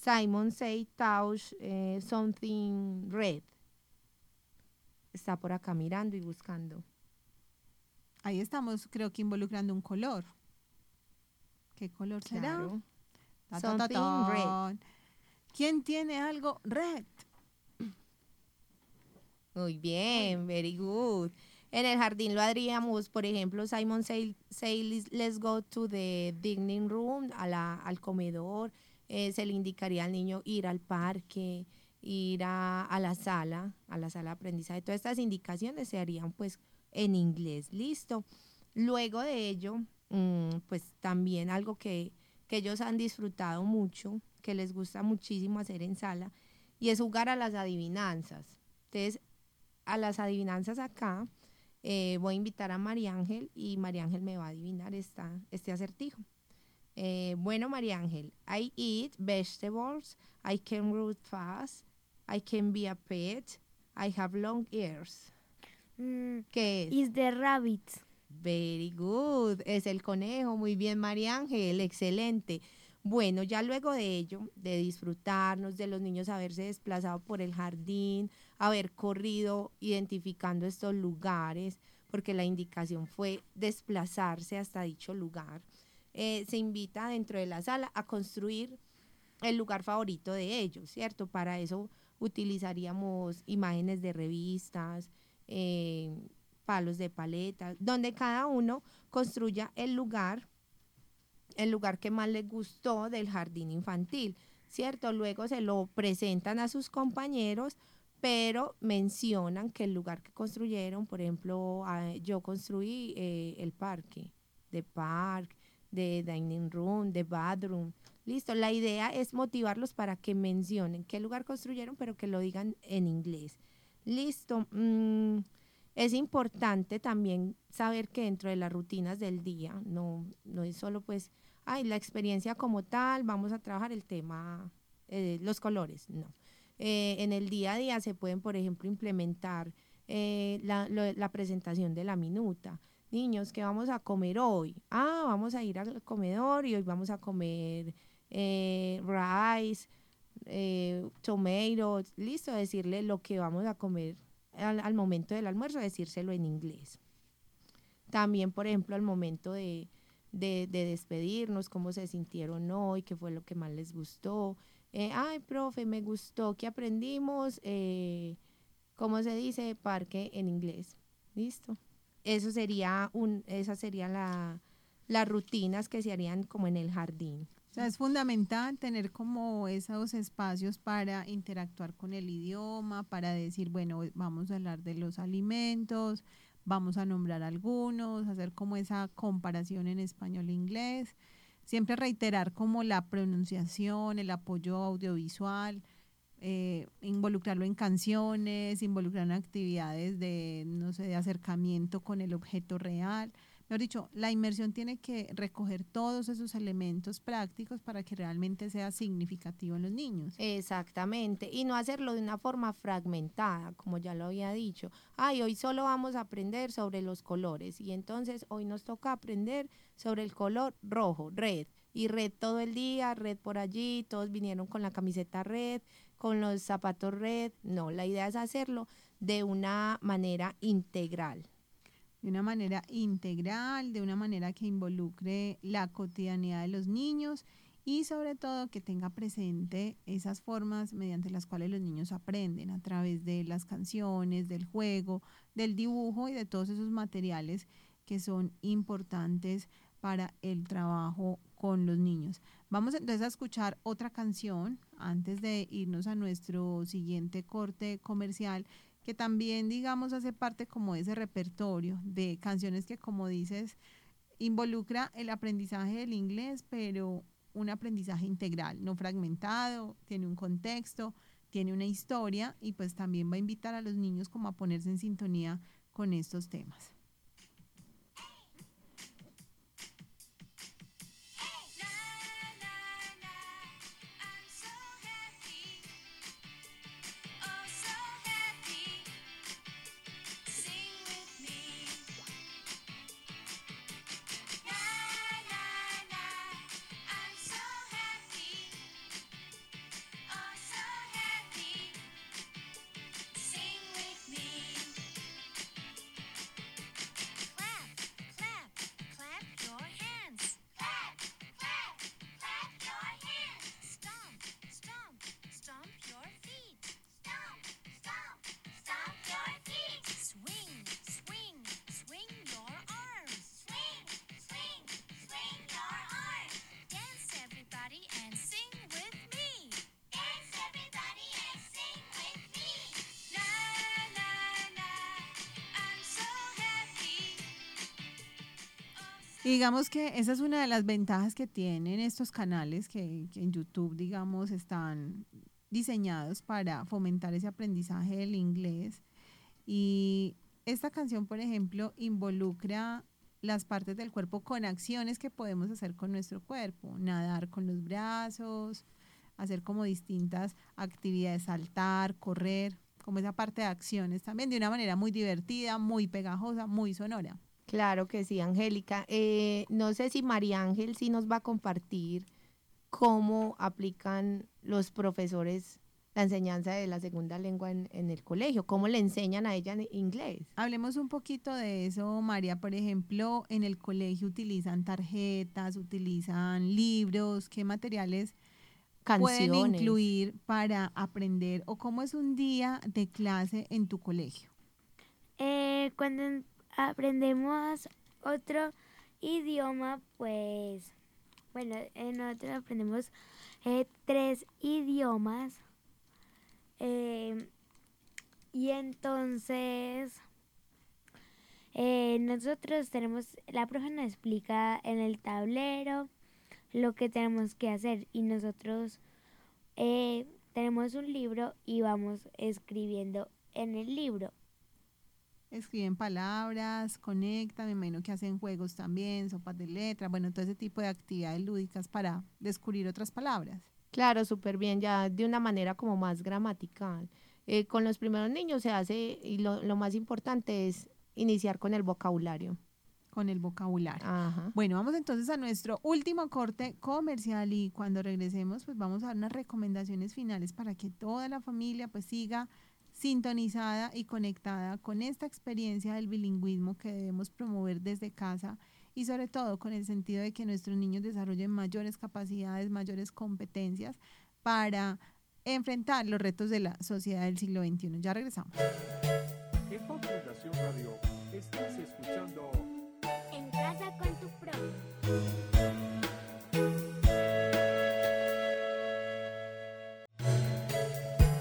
Simon say touch eh, something red. Está por acá mirando y buscando. Ahí estamos, creo que involucrando un color. ¿Qué color será? Ta, ta, ta, Something red. ¿Quién tiene algo red? Muy bien, very good. En el jardín lo haríamos, por ejemplo, Simon say, say "Let's- let's go to the dining room, a la, al comedor. Eh, se le indicaría al niño ir al parque, ir a, la sala, a la sala de aprendizaje. Todas estas indicaciones se harían pues en inglés, listo. Luego de ello, mm, pues también algo que, que ellos han disfrutado mucho, que les gusta muchísimo hacer en sala, y es jugar a las adivinanzas. Entonces, a las adivinanzas acá, eh, voy a invitar a María Ángel y María Ángel me va a adivinar esta, este acertijo. Eh, bueno, María Ángel, I eat vegetables, I can run fast, I can be a pet, I have long ears. ¿Qué es? Is the rabbit. Very good. Es el conejo. Muy bien, María Ángel. Excelente. Bueno, ya luego de ello, de disfrutarnos, de los niños haberse desplazado por el jardín, haber corrido identificando estos lugares, porque la indicación fue desplazarse hasta dicho lugar, eh, se invita dentro de la sala a construir el lugar favorito de ellos, ¿cierto? Para eso utilizaríamos imágenes de revistas, eh, palos de paleta, donde cada uno construya el lugar, el lugar que más les gustó del jardín infantil, ¿cierto? Luego se lo presentan a sus compañeros, pero mencionan que el lugar que construyeron, por ejemplo, ah, yo construí eh, el parque, de park, de dining room, de bathroom. Listo, la idea es motivarlos para que mencionen qué lugar construyeron, pero que lo digan en inglés. Listo. mm, es importante también saber que dentro de las rutinas del día, no, no es solo pues, ay, la experiencia como tal, vamos a trabajar el tema, eh, los colores, no. Eh, en el día a día se pueden, por ejemplo, implementar eh, la, presentación de la minuta. Niños, ¿qué vamos a comer hoy? Ah, vamos a ir al comedor y hoy vamos a comer eh, rice, eh, tomatoes, listo, decirle lo que vamos a comer al, al momento del almuerzo, decírselo en inglés. También, por ejemplo, al momento de, de- de despedirnos, cómo se sintieron hoy, qué fue lo que más les gustó. Eh, Ay, profe, me gustó que aprendimos, eh, ¿cómo se dice? Parque en inglés. Listo. Eso sería un, esas serían la- las rutinas que se harían como en el jardín. O sea, es fundamental tener como esos espacios para interactuar con el idioma, para decir, bueno, vamos a hablar de los alimentos, vamos a nombrar algunos, hacer como esa comparación en español e inglés. Siempre reiterar como la pronunciación, el apoyo audiovisual, eh, involucrarlo en canciones, involucrarlo en actividades de, no sé, de acercamiento con el objeto real. Mejor dicho, la inmersión tiene que recoger todos esos elementos prácticos para que realmente sea significativo en los niños. Exactamente, y no hacerlo de una forma fragmentada, como ya lo había dicho. Ay, hoy solo vamos a aprender sobre los colores y entonces hoy nos toca aprender sobre el color rojo, red, y red todo el día, red por allí, todos vinieron con la camiseta red, con los zapatos red. No, la idea es hacerlo de una manera integral. de una manera integral, de una manera que involucre la cotidianidad de los niños y sobre todo que tenga presente esas formas mediante las cuales los niños aprenden a través de las canciones, del juego, del dibujo y de todos esos materiales que son importantes para el trabajo con los niños. Vamos entonces a escuchar otra canción antes de irnos a nuestro siguiente corte comercial que también, digamos, hace parte como de ese repertorio de canciones que, como dices, involucra el aprendizaje del inglés, pero un aprendizaje integral, no fragmentado, tiene un contexto, tiene una historia y pues también va a invitar a los niños como a ponerse en sintonía con estos temas. Digamos que esa es una de las ventajas que tienen estos canales que en YouTube, digamos, están diseñados para fomentar ese aprendizaje del inglés. Y esta canción, por ejemplo, involucra las partes del cuerpo con acciones que podemos hacer con nuestro cuerpo, nadar con los brazos, hacer como distintas actividades, saltar, correr, como esa parte de acciones también de una manera muy divertida, muy pegajosa, muy sonora. Claro que sí, Angélica. Eh, no sé si María Ángel sí nos va a compartir cómo aplican los profesores la enseñanza de la segunda lengua en, en el colegio, cómo le enseñan a ella en inglés. Hablemos un poquito de eso, María. Por ejemplo, en el colegio utilizan tarjetas, utilizan libros, ¿qué materiales pueden incluir para aprender o cómo es un día de clase en tu colegio? Eh, cuando en- aprendemos otro idioma, pues, bueno, eh, nosotros aprendemos tres idiomas. eh, y entonces, eh, nosotros tenemos, la profe nos explica en el tablero lo que tenemos que hacer y nosotros eh, tenemos un libro y vamos escribiendo en el libro. Escriben palabras, conectan, me imagino que hacen juegos también, sopas de letras, bueno, todo ese tipo de actividades lúdicas para descubrir otras palabras. Claro, súper bien, ya de una manera como más gramatical. Eh, con los primeros niños se hace, y lo, lo más importante es iniciar con el vocabulario. Con el vocabulario. Ajá. Bueno, vamos entonces a nuestro último corte comercial y cuando regresemos pues vamos a dar unas recomendaciones finales para que toda la familia pues siga sintonizada y conectada con esta experiencia del bilingüismo que debemos promover desde casa y sobre todo con el sentido de que nuestros niños desarrollen mayores capacidades, mayores competencias para enfrentar los retos de la sociedad del siglo XXI. Ya regresamos. En Fan Fundación Radio estás escuchando En casa con tu pro.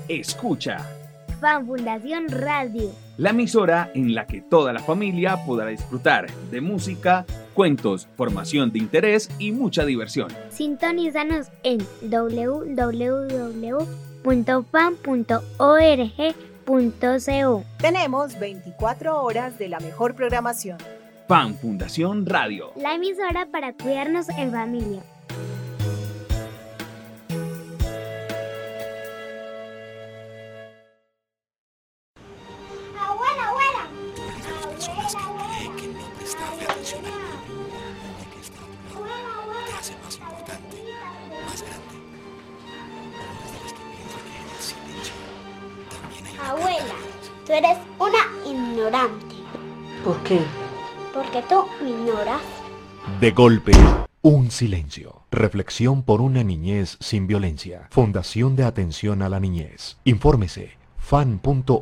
Escucha, Fan Fundación Radio. la emisora en la que toda la familia podrá disfrutar de música, cuentos, formación de interés y mucha diversión. Sintonízanos en www.fan.org.co. Tenemos 24 horas de la mejor programación. Fan Fundación Radio. La emisora para cuidarnos en familia. De golpe, un silencio. Reflexión por una niñez sin violencia. Fundación de Atención a la Niñez. Infórmese fan.org.co.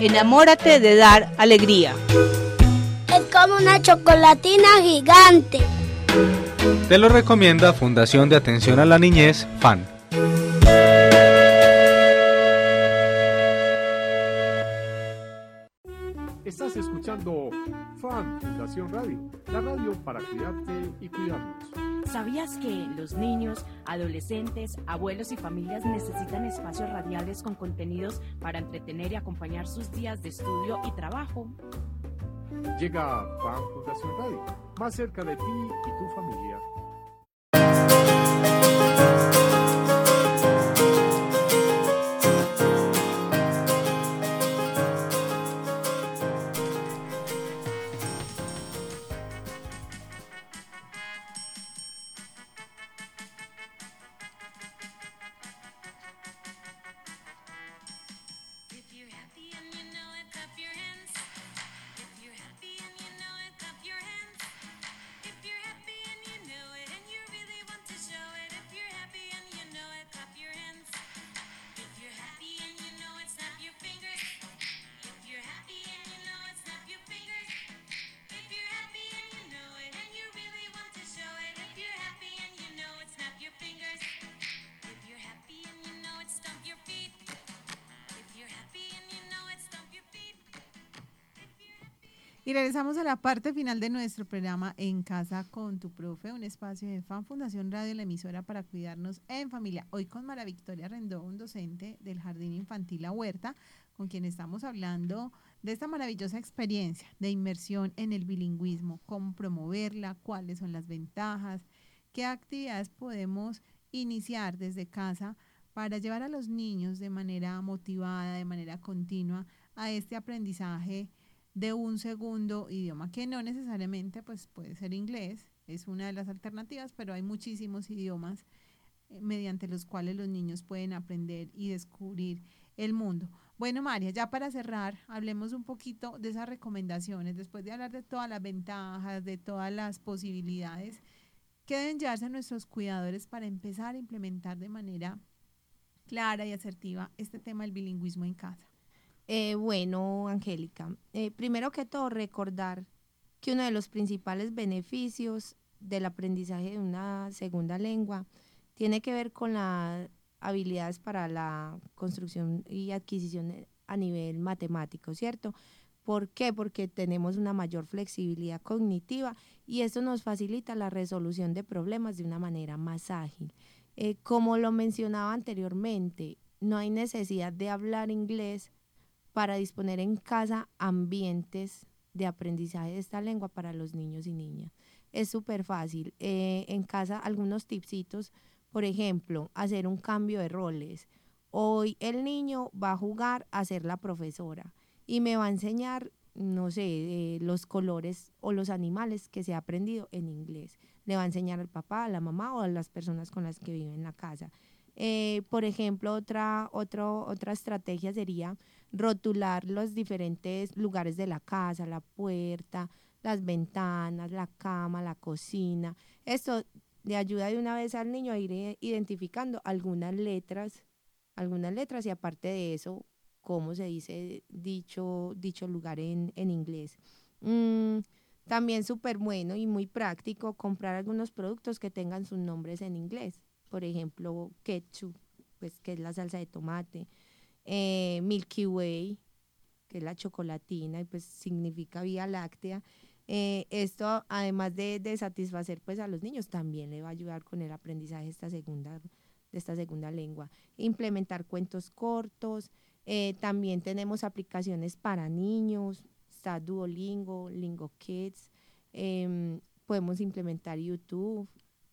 Enamórate de dar alegría. Es como una chocolatina gigante. Te lo recomienda Fundación de Atención a la Niñez, FAN. Escuchando Fan Fundación Radio, la radio para cuidarte y cuidarnos. ¿Sabías que los niños, adolescentes, abuelos y familias necesitan espacios radiales con contenidos para entretener y acompañar sus días de estudio y trabajo? Llega Fan Fundación Radio, más cerca de ti y tu familia. Y regresamos a la parte final de nuestro programa En Casa con tu Profe, un espacio de Fan Fundación Radio, la emisora para cuidarnos en familia. Hoy con Mara Victoria Rendón, docente del Jardín Infantil La Huerta, con quien estamos hablando de esta maravillosa experiencia de inmersión en el bilingüismo, cómo promoverla, cuáles son las ventajas, qué actividades podemos iniciar desde casa para llevar a los niños de manera motivada, de manera continua, a este aprendizaje de un segundo idioma, que no necesariamente pues, puede ser inglés, es una de las alternativas, pero hay muchísimos idiomas eh, mediante los cuales los niños pueden aprender y descubrir el mundo. Bueno, María, ya para cerrar, hablemos un poquito de esas recomendaciones, después de hablar de todas las ventajas, de todas las posibilidades que deben llevarse nuestros cuidadores para empezar a implementar de manera clara y asertiva este tema del bilingüismo en casa. Eh, bueno, Angélica, eh, primero que todo recordar que uno de los principales beneficios del aprendizaje de una segunda lengua tiene que ver con las habilidades para la construcción y adquisición a nivel matemático, ¿cierto? ¿Por qué? Porque tenemos una mayor flexibilidad cognitiva y esto nos facilita la resolución de problemas de una manera más ágil. Eh, como lo mencionaba anteriormente, no hay necesidad de hablar inglés para disponer en casa ambientes de aprendizaje de esta lengua para los niños y niñas. Es súper fácil. Eh, en casa algunos tipsitos, por ejemplo, hacer un cambio de roles. Hoy el niño va a jugar a ser la profesora y me va a enseñar, no sé, eh, los colores o los animales que se ha aprendido en inglés. Le va a enseñar al papá, a la mamá o a las personas con las que vive en la casa. Eh, por ejemplo, otra, otro, otra estrategia sería rotular los diferentes lugares de la casa, la puerta, las ventanas, la cama, la cocina. Esto le ayuda de una vez al niño a ir eh, identificando algunas letras, algunas letras y aparte de eso, cómo se dice dicho, dicho lugar en, en inglés. Mm, también súper bueno y muy práctico comprar algunos productos que tengan sus nombres en inglés. Por ejemplo, ketchup, pues que es la salsa de tomate, eh, Milky Way, que es la chocolatina y pues significa vía láctea. Eh, esto, además de, satisfacer pues a los niños, también le va a ayudar con el aprendizaje de esta segunda, de esta segunda lengua. Implementar cuentos cortos. Eh, también tenemos aplicaciones para niños, está Duolingo, Lingo Kids. Eh, podemos implementar YouTube.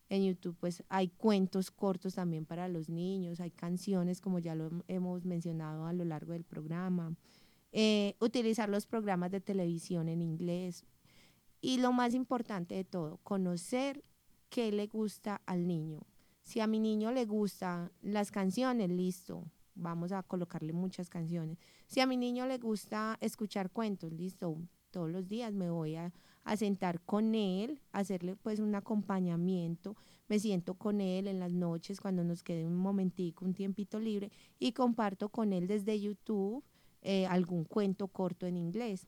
En YouTube pues hay cuentos cortos también para los niños, hay canciones como ya lo hemos mencionado a lo largo del programa. Eh, utilizar los programas de televisión en inglés. Y lo más importante de todo, conocer qué le gusta al niño. Si a mi niño le gustan las canciones, listo, vamos a colocarle muchas canciones. Si a mi niño le gusta escuchar cuentos, listo, todos los días me voy a, a, sentar con él, hacerle pues un acompañamiento, me siento con él en las noches cuando nos quede un momentico, un tiempito libre y comparto con él desde YouTube eh, algún cuento corto en inglés.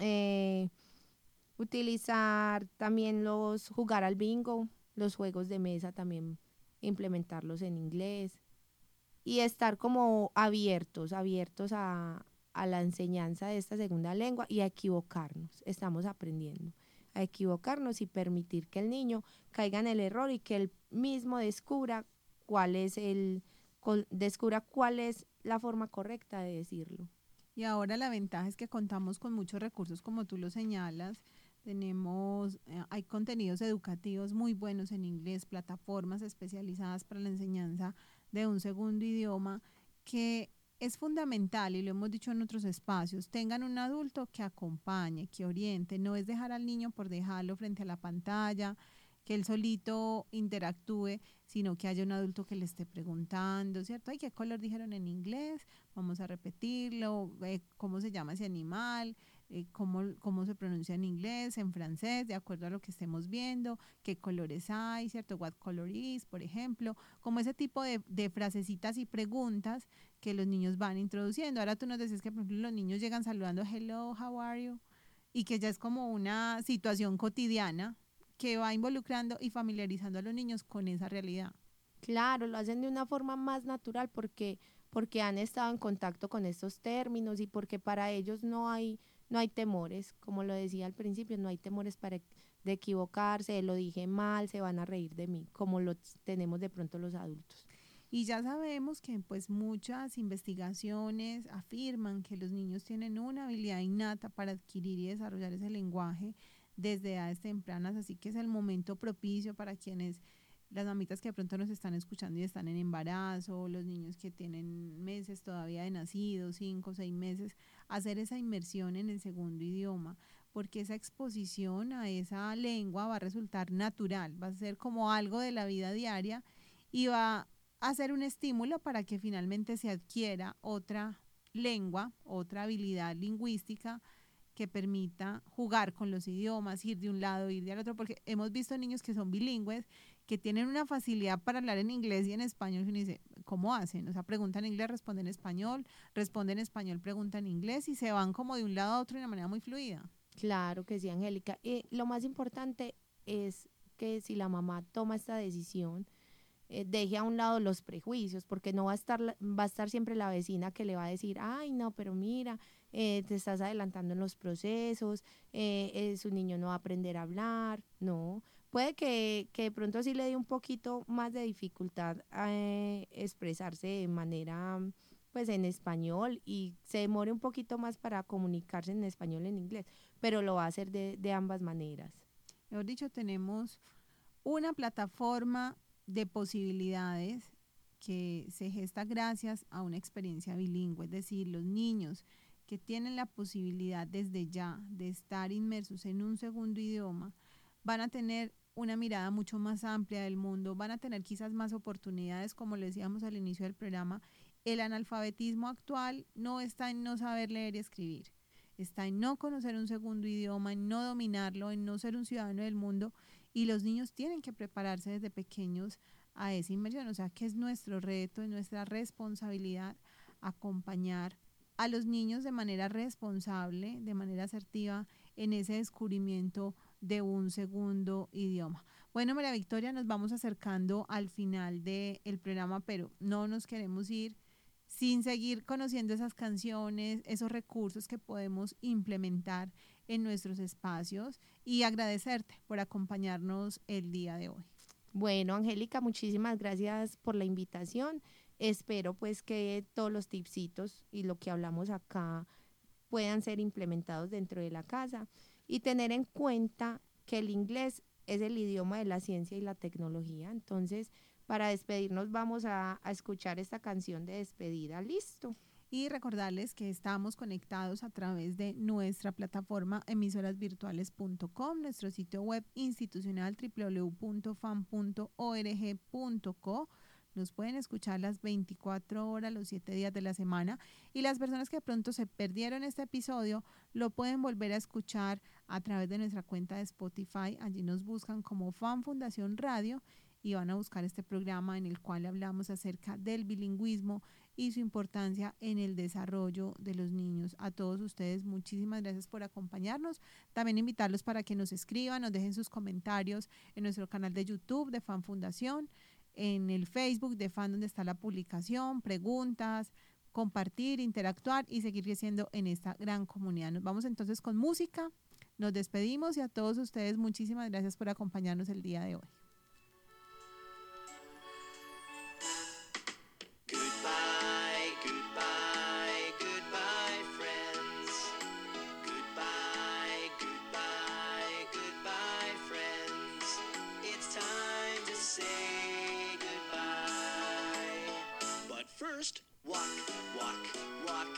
Eh, utilizar también los, jugar al bingo, los juegos de mesa también implementarlos en inglés y estar como abiertos, abiertos a, a la enseñanza de esta segunda lengua y a equivocarnos. Estamos aprendiendo a equivocarnos y permitir que el niño caiga en el error y que él mismo descubra cuál es el descubra cuál es la forma correcta de decirlo. Y ahora la ventaja es que contamos con muchos recursos como tú lo señalas. Tenemos, eh, hay contenidos educativos muy buenos en inglés, plataformas especializadas para la enseñanza de un segundo idioma que es fundamental, y lo hemos dicho en otros espacios, tengan un adulto que acompañe, que oriente, no es dejar al niño por dejarlo frente a la pantalla, que él solito interactúe, sino que haya un adulto que le esté preguntando, ¿cierto? ¿Y qué color dijeron en inglés? Vamos a repetirlo, eh, ¿cómo se llama ese animal? Eh, cómo, cómo se pronuncia en inglés, en francés, de acuerdo a lo que estemos viendo, qué colores hay, ¿cierto? What color is, por ejemplo, como ese tipo de, de frasecitas y preguntas que los niños van introduciendo. Ahora tú nos decís que, por ejemplo, los niños llegan saludando, hello, how are you? Y que ya es como una situación cotidiana que va involucrando y familiarizando a los niños con esa realidad. Claro, lo hacen de una forma más natural porque, porque han estado en contacto con estos términos y porque para ellos no hay no hay temores, como lo decía al principio, no hay temores para de equivocarse, lo dije mal, se van a reír de mí, como lo tenemos de pronto los adultos. Y ya sabemos que pues muchas investigaciones afirman que los niños tienen una habilidad innata para adquirir y desarrollar ese lenguaje desde edades tempranas, así que es el momento propicio para quienes las mamitas que de pronto nos están escuchando y están en embarazo, los niños que tienen meses todavía de nacidos, cinco o seis meses, hacer esa inmersión en el segundo idioma, porque esa exposición a esa lengua va a resultar natural, va a ser como algo de la vida diaria y va a ser un estímulo para que finalmente se adquiera otra lengua, otra habilidad lingüística que permita jugar con los idiomas, ir de un lado, ir del otro, porque hemos visto niños que son bilingües, que tienen una facilidad para hablar en inglés y en español, y uno dice, ¿cómo hacen? O sea, preguntan en inglés, responden en español, responden en español, preguntan en inglés y se van como de un lado a otro de una manera muy fluida. Claro que sí, Angélica. Y lo más importante es que si la mamá toma esta decisión, eh, deje a un lado los prejuicios, porque no va a estar va a estar siempre la vecina que le va a decir, ay no, pero mira, eh, te estás adelantando en los procesos, eh, eh, su niño no va a aprender a hablar, no. Puede que, que de pronto sí le dé un poquito más de dificultad a eh, expresarse de manera pues en español y se demore un poquito más para comunicarse en español en inglés, pero lo va a hacer de, de ambas maneras. Mejor dicho, tenemos una plataforma de posibilidades que se gesta gracias a una experiencia bilingüe, es decir, los niños que tienen la posibilidad desde ya de estar inmersos en un segundo idioma van a tener una mirada mucho más amplia del mundo, van a tener quizás más oportunidades, como le decíamos al inicio del programa, el analfabetismo actual no está en no saber leer y escribir, está en no conocer un segundo idioma, en no dominarlo, en no ser un ciudadano del mundo y los niños tienen que prepararse desde pequeños a esa inmersión, o sea que es nuestro reto, es nuestra responsabilidad acompañar a los niños de manera responsable, de manera asertiva en ese descubrimiento de un segundo idioma. Bueno, María Victoria, nos vamos acercando al final del programa, pero no nos queremos ir sin seguir conociendo esas canciones, esos recursos que podemos implementar en nuestros espacios y agradecerte por acompañarnos el día de hoy. Bueno, Angélica, muchísimas gracias por la invitación. Espero pues que todos los tipsitos y lo que hablamos acá puedan ser implementados dentro de la casa y tener en cuenta que el inglés es el idioma de la ciencia y la tecnología. Entonces, para despedirnos vamos a, escuchar esta canción de despedida. Listo. Y recordarles que estamos conectados a través de nuestra plataforma emisorasvirtuales.com, nuestro sitio web institucional www.fan.org.co. Nos pueden escuchar las 24 horas, los 7 días de la semana. Y las personas que pronto se perdieron este episodio lo pueden volver a escuchar a través de nuestra cuenta de Spotify. Allí nos buscan como Fan Fundación Radio y van a buscar este programa en el cual hablamos acerca del bilingüismo y su importancia en el desarrollo de los niños. A todos ustedes, muchísimas gracias por acompañarnos. También invitarlos para que nos escriban, nos dejen sus comentarios en nuestro canal de YouTube de Fan Fundación, en el Facebook de Fan donde está la publicación, preguntas, compartir, interactuar y seguir creciendo en esta gran comunidad. Nos vamos entonces con música. Nos despedimos y a todos ustedes muchísimas gracias por acompañarnos el día de hoy. Walk, walk, walk.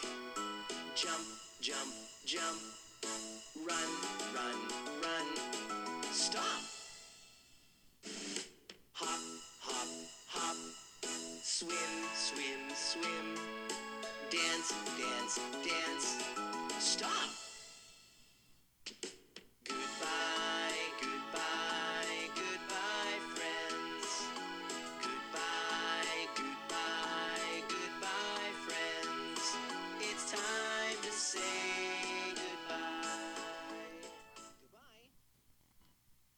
Jump, jump, jump. Run, run, run. Stop. Hop, hop, hop. Swim, swim, swim. Dance, dance, dance.